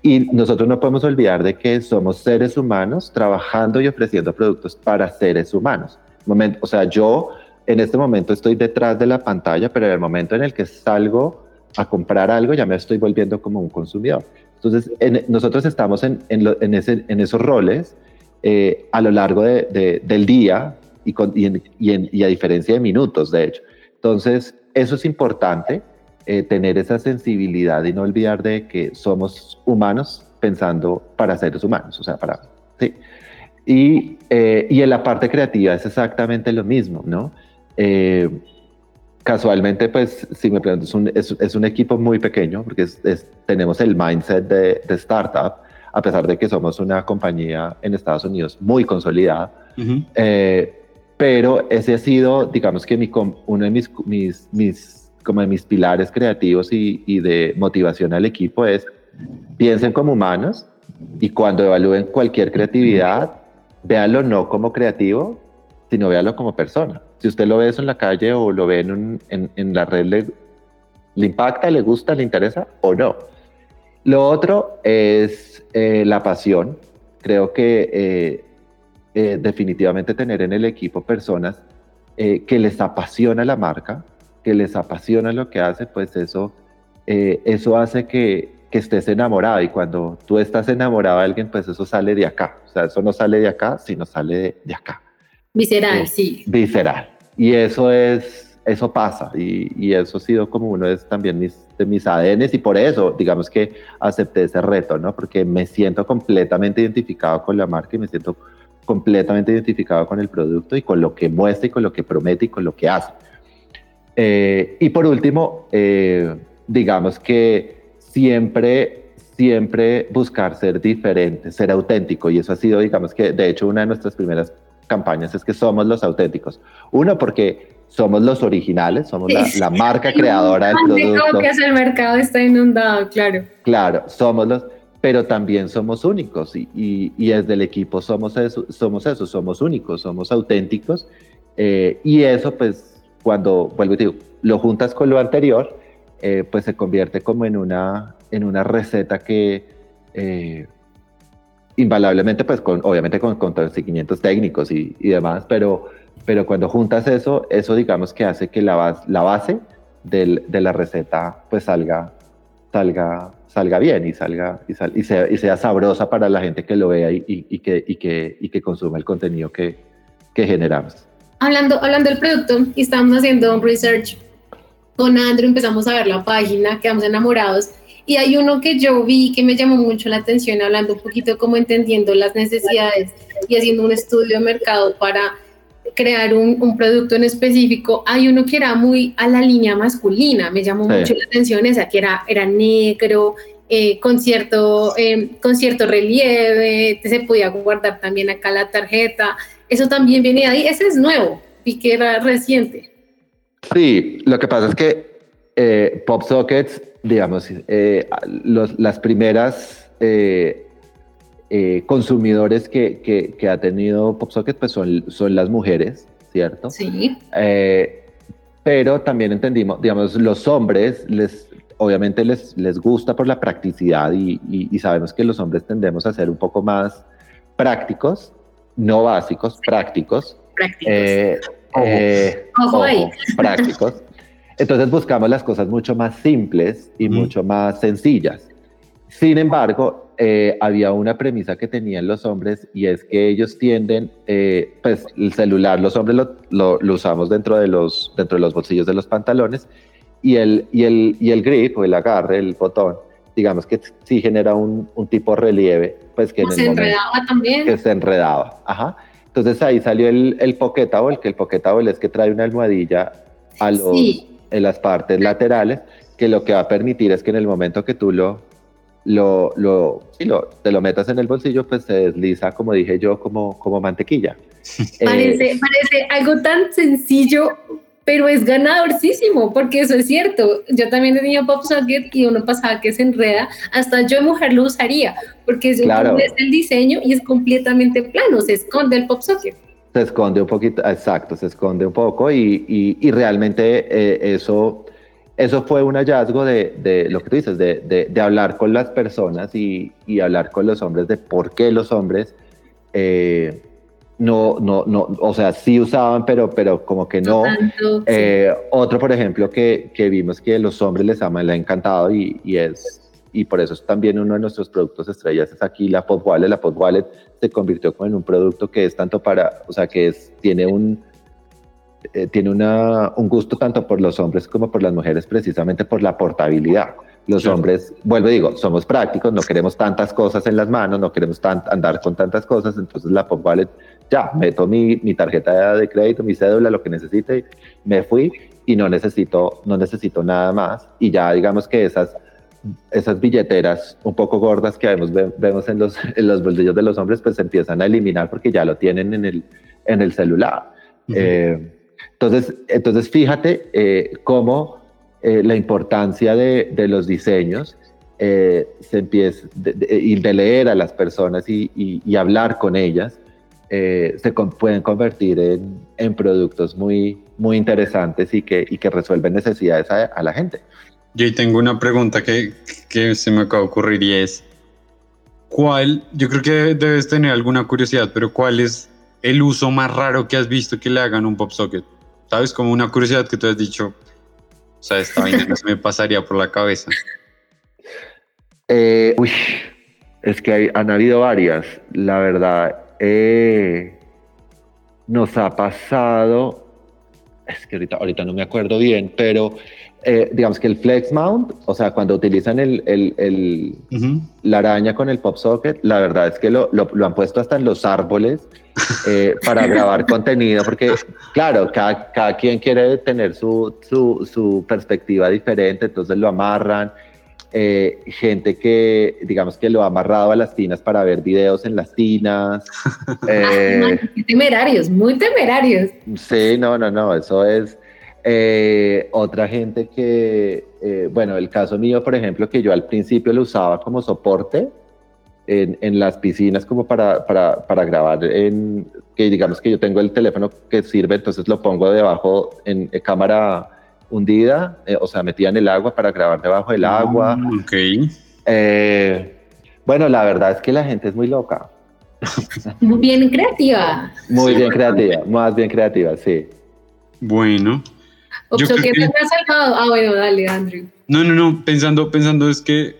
Y nosotros no podemos olvidar de que somos seres humanos trabajando y ofreciendo productos para seres humanos. Momento, o sea, yo en este momento estoy detrás de la pantalla, pero en el momento en el que salgo a comprar algo ya me estoy volviendo como un consumidor. Entonces, nosotros estamos en, en, ese, en, esos roles eh, a lo largo de, del día y, con, y, y, a diferencia de minutos, de hecho. Entonces, eso es importante, eh, tener esa sensibilidad y no olvidar de que somos humanos pensando para seres humanos, o sea, para... Sí. Y, eh, y en la parte creativa es exactamente lo mismo, ¿no? casualmente, pues, si me preguntas, es un, es, un equipo muy pequeño, porque tenemos el mindset de, de, startup, a pesar de que somos una compañía en Estados Unidos muy consolidada. Eh, pero ese ha sido, digamos que mi, uno de mis, mis, mis, como de mis pilares creativos y, y de motivación al equipo es piensen como humanos y cuando evalúen cualquier creatividad, véanlo no como creativo, sino véanlo como persona. Si usted lo ve eso en la calle o lo ve en, en, la red, le, le, impacta, le gusta, le interesa o no? Lo otro es eh, la pasión. Creo que eh, eh, definitivamente tener en el equipo personas que les apasiona la marca, que les apasiona lo que hace, pues eso, eso hace que, que estés enamorado y cuando tú estás enamorado de alguien, pues eso sale de acá. O sea, eso no sale de acá, sino sale de acá. Visceral, sí. Visceral. Y eso es, eso pasa y, y, eso ha sido como uno de también mis, de mis ADNs y por eso, digamos que acepté ese reto, ¿no? Porque me siento completamente identificado con la marca y me siento completamente identificado con el producto y con lo que muestra y con lo que promete y con lo que hace. Eh, y por último, eh, digamos que siempre siempre buscar ser diferente, ser auténtico. Y eso ha sido, digamos que, de hecho, una de nuestras primeras campañas es que somos los auténticos. Uno, porque somos los originales, somos la, marca creadora del producto. que el mercado está inundado, claro. Claro, somos los, pero también somos únicos y, y, desde el equipo somos eso, somos eso, somos únicos, somos auténticos eh, y eso pues cuando, vuelvo y digo, lo juntas con lo anterior, eh, pues se convierte como en una, en una receta que eh, invalablemente, pues con, obviamente con, con seguimientos técnicos y, y, demás, pero, pero cuando juntas eso, eso digamos que hace que la, la base del, de la receta pues salga, salga, salga bien y, salga, y, y, sea, y sea sabrosa para la gente que lo vea y, y, que, que, que consuma el contenido que, que generamos. Hablando, hablando del producto, y estamos haciendo un research con Andrew, empezamos a ver la página, quedamos enamorados y hay uno que yo vi que me llamó mucho la atención, hablando un poquito como entendiendo las necesidades y haciendo un estudio de mercado para crear un, producto en específico. Hay uno que era muy a la línea masculina, me llamó mucho la atención esa, que era, era negro, eh, con, cierto, eh, con cierto relieve, se podía guardar también acá la tarjeta. Eso también viene ahí, ese es nuevo y que era reciente. Sí, lo que pasa es que eh, Pop Sockets digamos, eh, las primeras consumidores que, que, ha tenido PopSocket pues son, son las mujeres, ¿cierto? Sí. pero también entendimos, digamos, los hombres les, obviamente les, les gusta por la practicidad y, y, sabemos que los hombres tendemos a ser un poco más prácticos, no básicos, prácticos. Prácticos. ojo, prácticos. Entonces buscamos las cosas mucho más simples y mucho más sencillas. Sin embargo, eh, había una premisa que tenían los hombres y es que ellos tienden, eh, pues el celular, los hombres lo, lo, usamos dentro de, los, dentro de los bolsillos de los pantalones y el, y el, y el grip o el agarre, el botón, digamos que sí genera un, un tipo de relieve, pues que se enredaba también. Que se enredaba, ajá. Entonces ahí salió el, el pocket que el pocket es que trae una almohadilla a los, en las partes laterales, que lo que va a permitir es que en el momento que tú lo, lo, lo, lo te lo metas en el bolsillo, pues se desliza, como dije yo, como, como mantequilla. Parece, eh, parece algo tan sencillo, pero es ganadorcísimo, porque eso es cierto. Yo también tenía pop socket y uno pasaba que se enreda, hasta yo mujer lo usaría, porque es, claro. es el diseño y es completamente plano, se esconde el pop socket se esconde un poquito, exacto, se esconde un poco y, y, realmente eh, eso, eso fue un hallazgo de, de, lo que tú dices, de, de, hablar con las personas y, y, hablar con los hombres de por qué los hombres eh, no, no, no, o sea, sí usaban, pero, pero como que no. Eh, otro, por ejemplo, que, que, vimos que los hombres les ama, le ha encantado y, y, es, y por eso es también uno de nuestros productos estrellas, es aquí la Pod Wallet. La Pod Wallet se convirtió como en un producto que es tanto para, o sea, que es, tiene un, eh, tiene una, un gusto tanto por los hombres como por las mujeres, precisamente por la portabilidad. Los hombres, vuelvo y digo, somos prácticos, no queremos tantas cosas en las manos, no queremos andar con tantas cosas, entonces la Pop Wallet, ya, meto mi, mi tarjeta de crédito, mi cédula, lo que necesite, me fui y no necesito, no necesito nada más. Y ya digamos que esas, esas billeteras un poco gordas que vemos, vemos en, los, en los bolsillos de los hombres, pues se empiezan a eliminar porque ya lo tienen en el, en el celular. eh, entonces, entonces fíjate eh, cómo eh, la importancia de, de los diseños eh, se empieza y de, leer a las personas y, y, hablar con ellas eh, se pueden convertir en, en, productos muy, muy interesantes y que, y que resuelven necesidades a, a la gente. Yo tengo una pregunta que, que se me acaba de ocurrir y es, ¿cuál, yo creo que debes tener alguna curiosidad, pero cuál es el uso más raro que has visto que le hagan un pop socket? ¿Sabes? Como una curiosidad que tú has dicho, o sea, esta vaina no se me pasaría por la cabeza. Eh, uy, es que han habido varias. La verdad, eh, nos ha pasado, es que ahorita, ahorita no me acuerdo bien, pero eh, digamos que el flex mount, o sea, cuando utilizan el, el, el uh -huh. la araña con el pop socket, la verdad es que lo, lo, lo han puesto hasta en los árboles eh, para grabar contenido, porque claro, cada, cada quien quiere tener su, su, su, perspectiva diferente, entonces lo amarran. Eh, gente que, digamos que lo ha amarrado a las tinas para ver videos en las tinas. eh, temerarios, muy temerarios. Sí, no, no, no, eso es. Eh, otra gente que, eh, bueno, el caso mío, por ejemplo, que yo al principio lo usaba como soporte en, en las piscinas como para, para, para, grabar, en, que digamos que yo tengo el teléfono que sirve, entonces lo pongo debajo en cámara hundida, eh, o sea, metida en el agua para grabar debajo del agua. Mm, ok. bueno, la verdad es que la gente es muy loca. Muy bien creativa. Muy bien creativa, más bien creativa, sí. Bueno. O sea, que te has salvado. Ah, bueno, dale, Andrew. No, no, no, pensando, pensando es que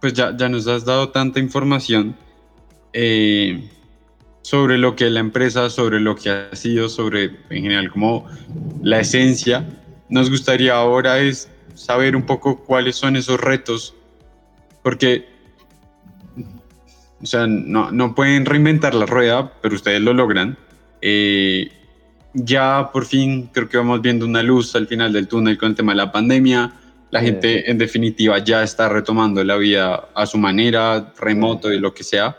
pues ya, ya nos has dado tanta información eh, sobre lo que es la empresa, sobre lo que ha sido, sobre en general como la esencia. Nos gustaría ahora es saber un poco cuáles son esos retos, porque o sea, no, no pueden reinventar la rueda, pero ustedes lo logran. Eh, ya por fin creo que vamos viendo una luz al final del túnel con el tema de la pandemia. La sí. gente en definitiva ya está retomando la vida a su manera, remoto y lo que sea.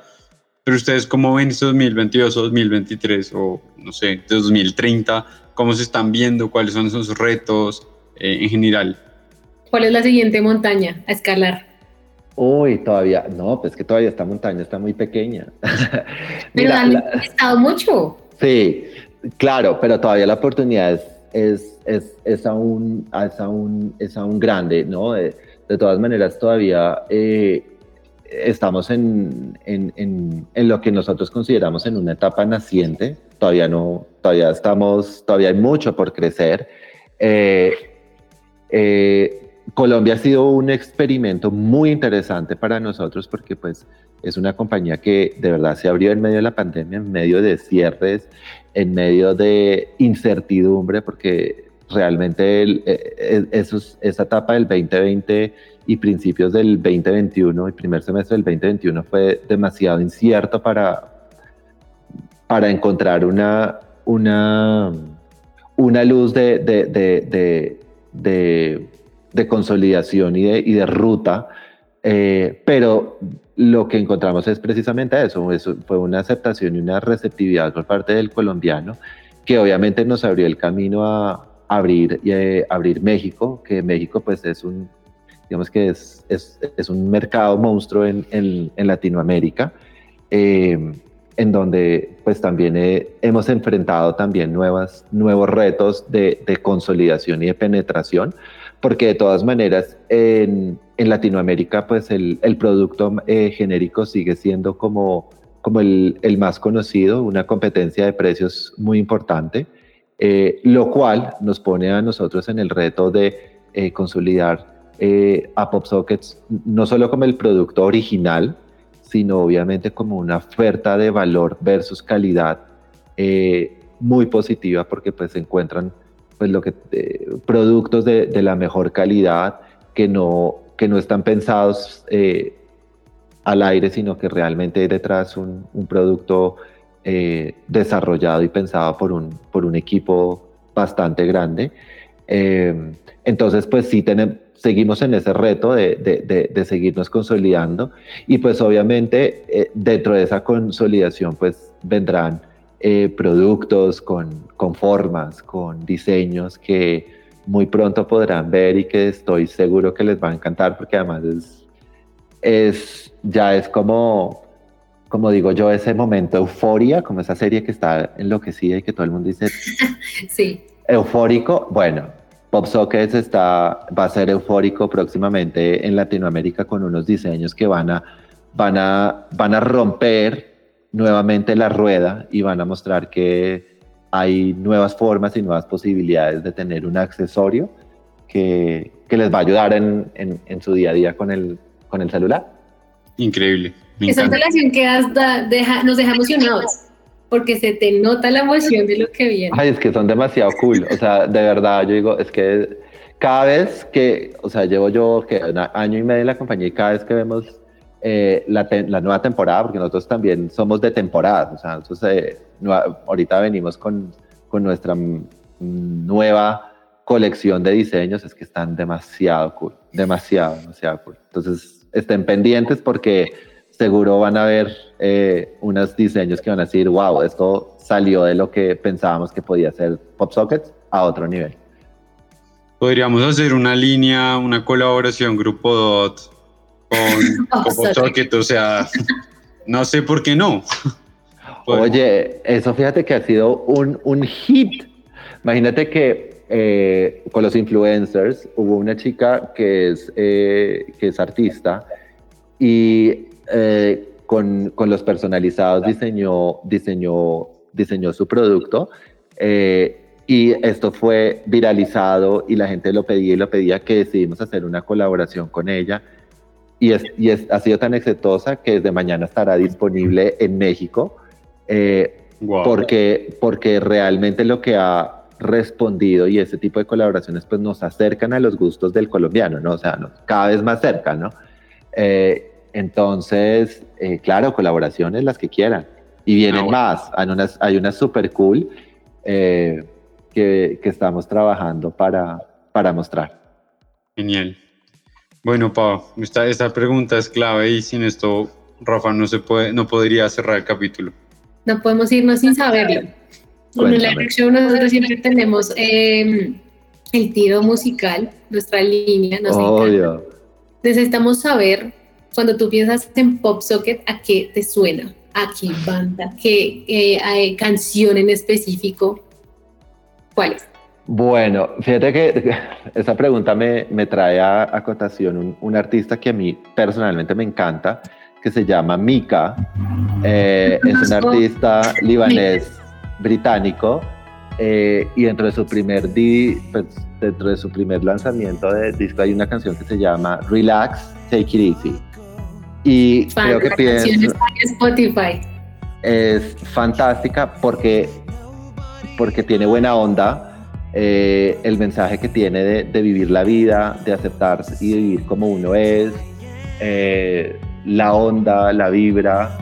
Pero ustedes cómo ven este 2022 o 2023 o no sé, 2030, cómo se están viendo, cuáles son sus retos eh, en general. ¿Cuál es la siguiente montaña a escalar? Uy, todavía, no, pues que todavía esta montaña está muy pequeña. Pero han estado mucho. Sí, claro, pero todavía la oportunidad es, es, es, es, aún, es, aún, es aún grande, ¿no? De, de todas maneras, todavía eh, estamos en, en, en, en, lo que nosotros consideramos en una etapa naciente, todavía no, todavía estamos, todavía hay mucho por crecer. Eh, eh, Colombia ha sido un experimento muy interesante para nosotros porque pues es una compañía que de verdad se abrió en medio de la pandemia, en medio de cierres, en medio de incertidumbre, porque realmente el, esos, esa etapa del 2020 y principios del 2021 y primer semestre del 2021 fue demasiado incierto para, para encontrar una, una, una luz de, de, de, de de consolidación y de, y de ruta, eh, pero lo que encontramos es precisamente eso, eso, fue una aceptación y una receptividad por parte del colombiano, que obviamente nos abrió el camino a abrir, eh, abrir México, que México pues es un, digamos que es, es, es un mercado monstruo en, en, en Latinoamérica, eh, en donde pues también eh, hemos enfrentado también nuevas, nuevos retos de, de consolidación y de penetración, porque de todas maneras en, en Latinoamérica pues el, el producto eh, genérico sigue siendo como, como el, el, más conocido, una competencia de precios muy importante, eh, lo cual nos pone a nosotros en el reto de eh, consolidar eh, a PopSockets no solo como el producto original, sino obviamente como una oferta de valor versus calidad muy positiva porque pues se encuentran pues lo que productos de, de, la mejor calidad que no que no están pensados al aire, sino que realmente hay detrás un, un producto eh, desarrollado y pensado por un, por un equipo bastante grande. Eh, entonces, pues sí, tenemos, seguimos en ese reto de, de, de, seguirnos consolidando y pues obviamente eh, dentro de esa consolidación pues vendrán productos con, con formas, con diseños que muy pronto podrán ver y que estoy seguro que les va a encantar porque además es, es ya es como, como digo yo, ese momento euforia, como esa serie que está enloquecida y que todo el mundo dice sí. eufórico. Bueno, Pop Sockets está, va a ser eufórico próximamente en Latinoamérica con unos diseños que van a, van a, van a romper nuevamente la rueda y van a mostrar que hay nuevas formas y nuevas posibilidades de tener un accesorio que, que les va a ayudar en, en, en su día a día con el, con el celular. Increíble. Esa relación que has deja, nos deja emocionados porque se te nota la emoción de lo que viene. Ay, es que son demasiado cool. O sea, de verdad, yo digo, es que cada vez que, o sea, llevo yo que un año y medio en la compañía y cada vez que vemos eh, la, la, nueva temporada, porque nosotros también somos de temporada, o sea, nosotros eh, ahorita venimos con, con nuestra nueva colección de diseños, es que están demasiado cool, demasiado, demasiado cool. Entonces, estén pendientes porque seguro van a ver eh, unos diseños que van a decir, wow, esto salió de lo que pensábamos que podía ser PopSockets a otro nivel. Podríamos hacer una línea, una colaboración Grupo Dot con, PopSocket, o sea, no sé por qué no. Oye, eso fíjate que ha sido un, un hit. Imagínate que eh, con los influencers, hubo una chica que es, eh, que es artista y eh, con, con, los personalizados diseñó, diseñó, diseñó su producto y esto fue viralizado y la gente lo pedía y lo pedía que decidimos hacer una colaboración con ella y, es, y es, ha sido tan exitosa que desde mañana estará disponible en México porque, porque realmente lo que ha respondido y ese tipo de colaboraciones pues nos acercan a los gustos del colombiano, ¿no? O sea, cada vez más cerca, ¿no? Eh, entonces, eh, claro, colaboraciones las que quieran. Y vienen ah, más, hay unas, hay unas super cool eh, que, que, estamos trabajando para, para mostrar. Genial. Bueno, Pau, esta, esta pregunta es clave y sin esto Rafa no, se puede, no podría cerrar el capítulo. No podemos irnos sin saberlo. Bueno, en la Show nosotros siempre tenemos em, el tiro musical, nuestra línea. Nos Obvio. Necesitamos saber, cuando tú piensas en Pop Socket, ¿a qué te suena? ¿A qué banda? ¿Qué eh, canción en específico? ¿Cuál es? Bueno, fíjate que esa pregunta me, me trae a acotación un, un, artista que a mí personalmente me encanta, que se llama Mika. Eh, es un artista libanés británico eh, y dentro de su primer di, pues, dentro de su primer lanzamiento de disco hay una canción que se llama Relax, Take It Easy. Y creo que pienso, Spotify. es fantástica porque, porque tiene buena onda. Eh, el mensaje que tiene de, de, vivir la vida, de aceptarse y de vivir como uno es, eh, la onda, la vibra,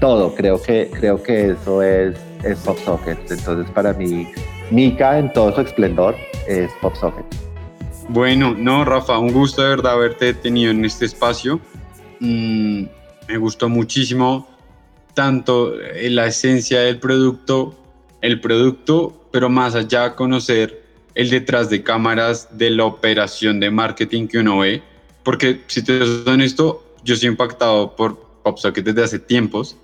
todo. Creo que, creo que eso es, es Pop Socket. Entonces, para mí, Mika en todo su esplendor es Pop Socket. Bueno, no, Rafa, un gusto de verdad haberte tenido en este espacio. Mm, me gustó muchísimo tanto la esencia del producto, el producto, pero más allá conocer el detrás de cámaras de la operación de marketing que uno ve. Porque si te soy honesto, yo soy impactado por PopSocket desde hace tiempos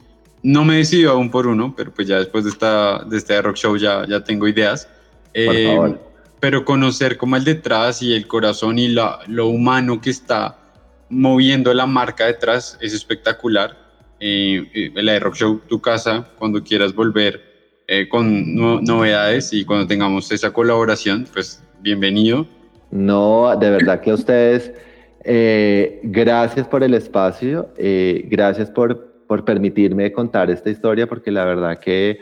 no me he decidido aún por uno, pero pues ya después de, esta, de este rock show ya, ya tengo ideas. Eh, pero conocer como el detrás y el corazón y la, lo humano que está moviendo la marca detrás es espectacular. eh, el iRock Show, tu casa, cuando quieras volver eh, con novedades y cuando tengamos esa colaboración, pues bienvenido. No, de verdad que a ustedes, eh, gracias por el espacio, eh, gracias por, por permitirme contar esta historia, porque la verdad que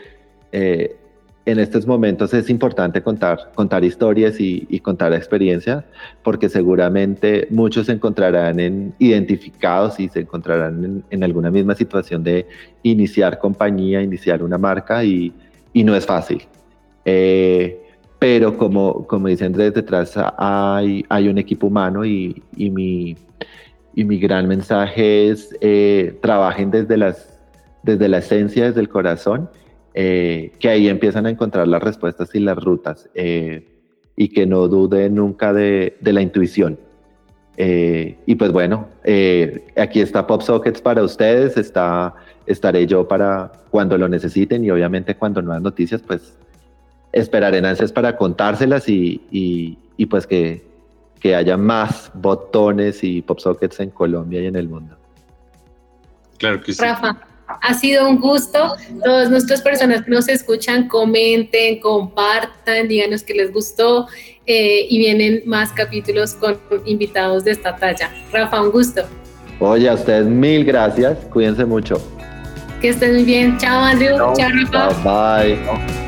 en estos momentos es importante contar, contar historias y, contar experiencias, porque seguramente muchos se encontrarán en, identificados y se encontrarán en, alguna misma situación de iniciar compañía, iniciar una marca y, y no es fácil. Eh, pero como, como dice Andrés, detrás hay, hay un equipo humano y, y, mi, y mi gran mensaje es eh, trabajen desde, las, desde la esencia, desde el corazón eh, que ahí empiezan a encontrar las respuestas y las rutas eh, y que no duden nunca de, de la intuición. Eh, y pues bueno, aquí está PopSockets para ustedes, está, estaré yo para cuando lo necesiten y obviamente cuando no hay noticias, pues esperaré en ansias para contárselas y, y, y pues que, que haya más botones y PopSockets en Colombia y en el mundo. Claro que sí. Rafa, ha sido un gusto. Todas nuestras personas que nos escuchan, comenten, compartan, díganos que les gustó eh, y vienen más capítulos con invitados de esta talla. Rafa, un gusto. Oye, a ustedes mil gracias. Cuídense mucho. Que estén muy bien. Chao, Andrew. Chao, Rafa. Bye. bye.